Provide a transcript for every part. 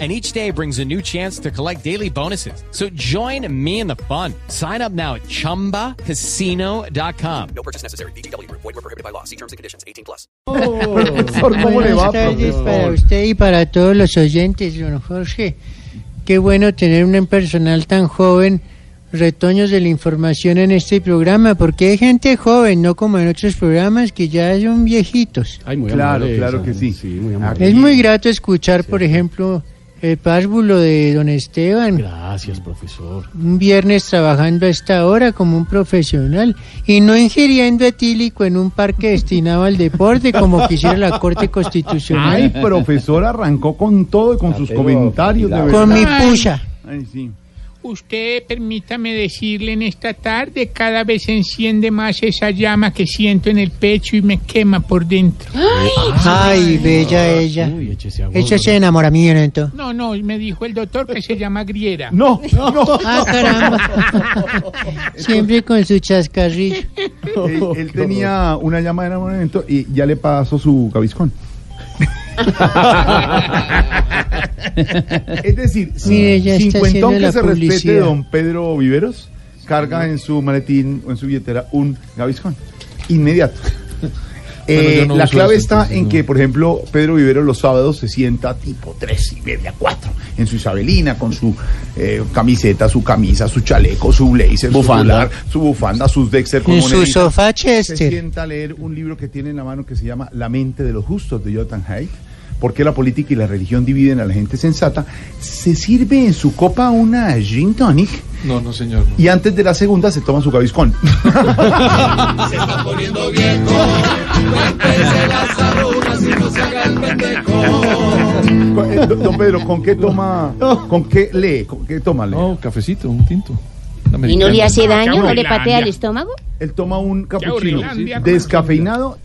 And each day brings a new chance to collect daily bonuses. So join me in the fun. Sign up now at chumbacasino.com. No purchase necessary. BGW. Void were prohibited by law. See terms and conditions. 18 plus. ¿cómo le va, tardes para usted y para todos los oyentes, don Jorge. Qué bueno tener un personal tan joven, retoños de la información en este programa, porque hay gente joven, no como en otros programas que ya son viejitos. Ay, muy Claro, amable, claro que sí. Sí, muy amable. Es muy grato escuchar, por ejemplo, el párvulo de don Esteban, Gracias, profesor. un viernes trabajando a esta hora como un profesional y no ingiriendo etílico en un parque destinado al deporte como quisiera la Corte Constitucional. Ay, profesor, arrancó con todo y con sus comentarios. De. Con mi puya. Ay, sí. Usted, permítame decirle en esta tarde, cada vez se enciende más esa llama que siento en el pecho y me quema por dentro. Ay, bella ella. Uy, échese agua. Eso es enamoramiento. No, no, me dijo el doctor que se llama griera. No, no. Ah, caramba. Siempre con su chascarrillo. él, él tenía una llama de enamoramiento y ya le pasó su gaviscón. es decir, Mire, ya sin está cuentón haciendo que se respete don Pedro Viveros, carga en su maletín o en su billetera un gaviscón. Inmediato. Eh, no la clave eso, está entonces en no. que, por ejemplo, Pedro Viveros los sábados se sienta tipo tres y media, cuatro, en su isabelina, con su eh, camiseta, su camisa, su chaleco, su blazer, Bufanda. su, fular, su bufanda, sus Dexter con su sofá Se Chester. sienta a leer un libro que tiene en la mano que se llama La mente de los justos de Jonathan Haidt. ¿Por qué la política y la religión dividen a la gente sensata? Se sirve en su copa una gin tonic No, no, señor. no. y antes de la segunda se toma su gaviscón. Eh, Don Pedro, ¿con qué toma? ¿Con qué lee? ¿Con qué toma lee? No, cafecito, un tinto. ¿Y no le hace daño? ¿No le patea el estómago? Él toma un cappuccino Aburrilandia. descafeinado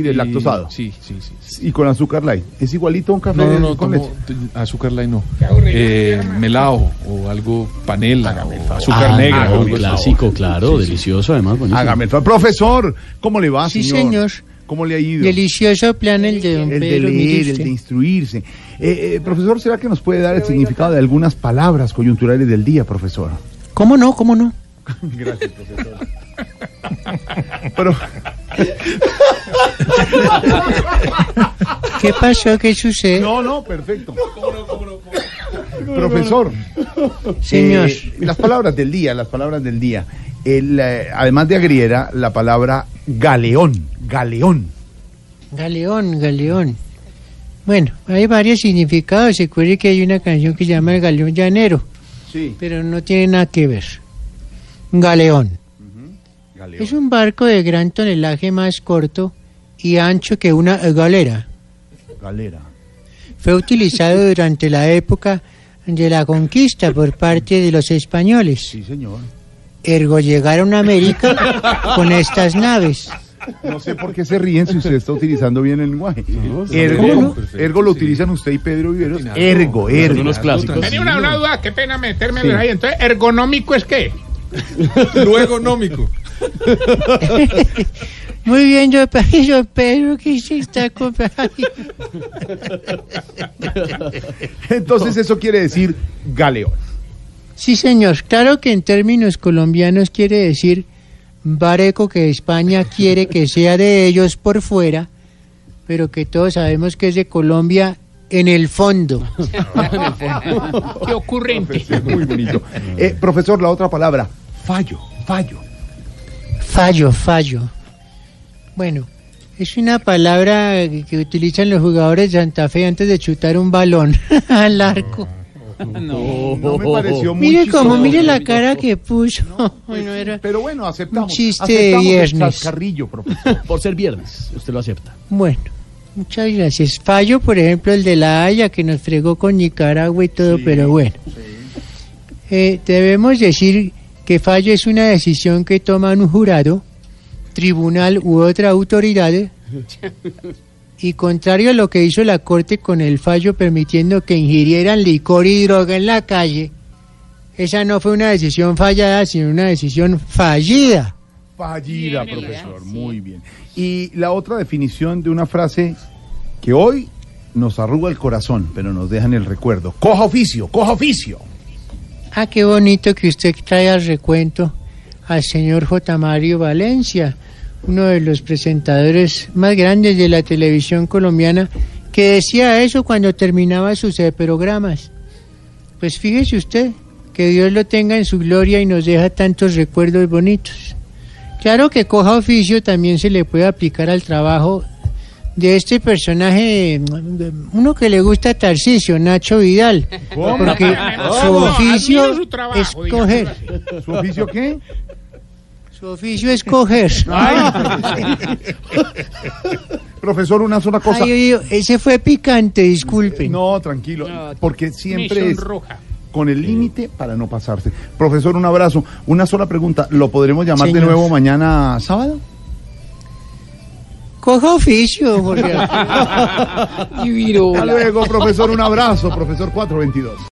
y Y- deslactosado Sí, sí, sí. sí. y con azúcar light. Es igualito a un café No, no, no, con tomo leche. t- azúcar light no. Eh, melao o algo panela o azúcar Ah, negra. o un algo así. clásico, claro, delicioso además, bonito. Hágame el favor. Profesor, ¿cómo le va, Sí, señor? señor. ¿Cómo le ha ido? Delicioso plan el de don el de Pedro. leer, el de instruirse. Eh, eh, profesor, ¿será que nos puede dar el significado de algunas palabras coyunturales del día, profesor? ¿Cómo no? ¿Cómo no? Gracias, profesor. Pero, ¿Qué pasó? ¿Qué sucede? no, no, perfecto. Profesor, Señor. eh, las palabras del día, las palabras del día. El, eh, además de agriera, la palabra galeón, galeón. Galeón, galeón. Bueno, hay varios significados. Se acuerde que hay una canción que se llama El Galeón Llanero, Sí, pero no tiene nada que ver. Galeón. Galeón. Es un barco de gran tonelaje más corto y ancho que una galera. Galera. Fue utilizado durante la época de la conquista por parte de los españoles. Sí, señor. Ergo llegaron a América con estas naves. No sé por qué se ríen si usted está utilizando bien el lenguaje. No, ergo, ergo lo sí. utilizan usted y Pedro Viveros. Ergo, ergo. Unos clásicos. Tenía una, una duda, qué pena meterme Sí. ahí. Entonces, ¿ergonómico es qué? Luego nómico. Muy bien, yo, yo Pedro, que se está comprando. Entonces eso quiere decir galeón. Sí, señor. Claro que en términos colombianos quiere decir bareco que España quiere que sea de ellos por fuera, pero que todos sabemos que es de Colombia en el fondo. Qué ocurrente. Muy bonito. Eh, profesor, la otra palabra, fallo, fallo. Fallo, fallo. Bueno, es una palabra que utilizan los jugadores de Santa Fe antes de chutar un balón al arco. No, me pareció muy Mire como, chistoso. mire la cara que puso. Bueno, era- Pero bueno, aceptamos. Un chiste de aceptamos viernes. profesor. Por ser viernes, usted lo acepta. Bueno, muchas gracias. Fallo, por ejemplo, el de la Haya que nos fregó con Nicaragua y todo, pero bueno. Eh, debemos decir que fallo es una decisión que toma un jurado, tribunal u otra autoridad Y contrario a lo que hizo la Corte con el fallo permitiendo que ingirieran licor y droga en la calle, esa no fue una decisión fallada, sino una decisión fallida. Fallida, profesor. Muy bien. Y la otra definición de una frase que hoy nos arruga el corazón, pero nos deja en el recuerdo. Coja oficio, coja oficio. Ah, qué bonito que usted trae al recuento al señor J. Mario Valencia, uno de los presentadores más grandes de la televisión colombiana, que decía eso cuando terminaba sus eh, programas. Pues fíjese usted, que Dios lo tenga en su gloria y nos deja tantos recuerdos bonitos. Claro que coja oficio también se le puede aplicar al trabajo de este personaje, uno que le gusta a Tarcisio, Nacho Vidal, ¿Cómo? porque ¿Cómo? su oficio Admiro su trabajo, es coger. ¿Su oficio qué? Su oficio es coger. Profesor, una sola cosa. Ay, oye, ese fue picante, disculpen. No, tranquilo, porque siempre es con el límite para no pasarse. Profesor, un abrazo. Una sola pregunta. ¿Lo podremos llamar de nuevo mañana sábado? Coja oficio, Jorge. Hasta luego, profesor. Un abrazo, profesor 422.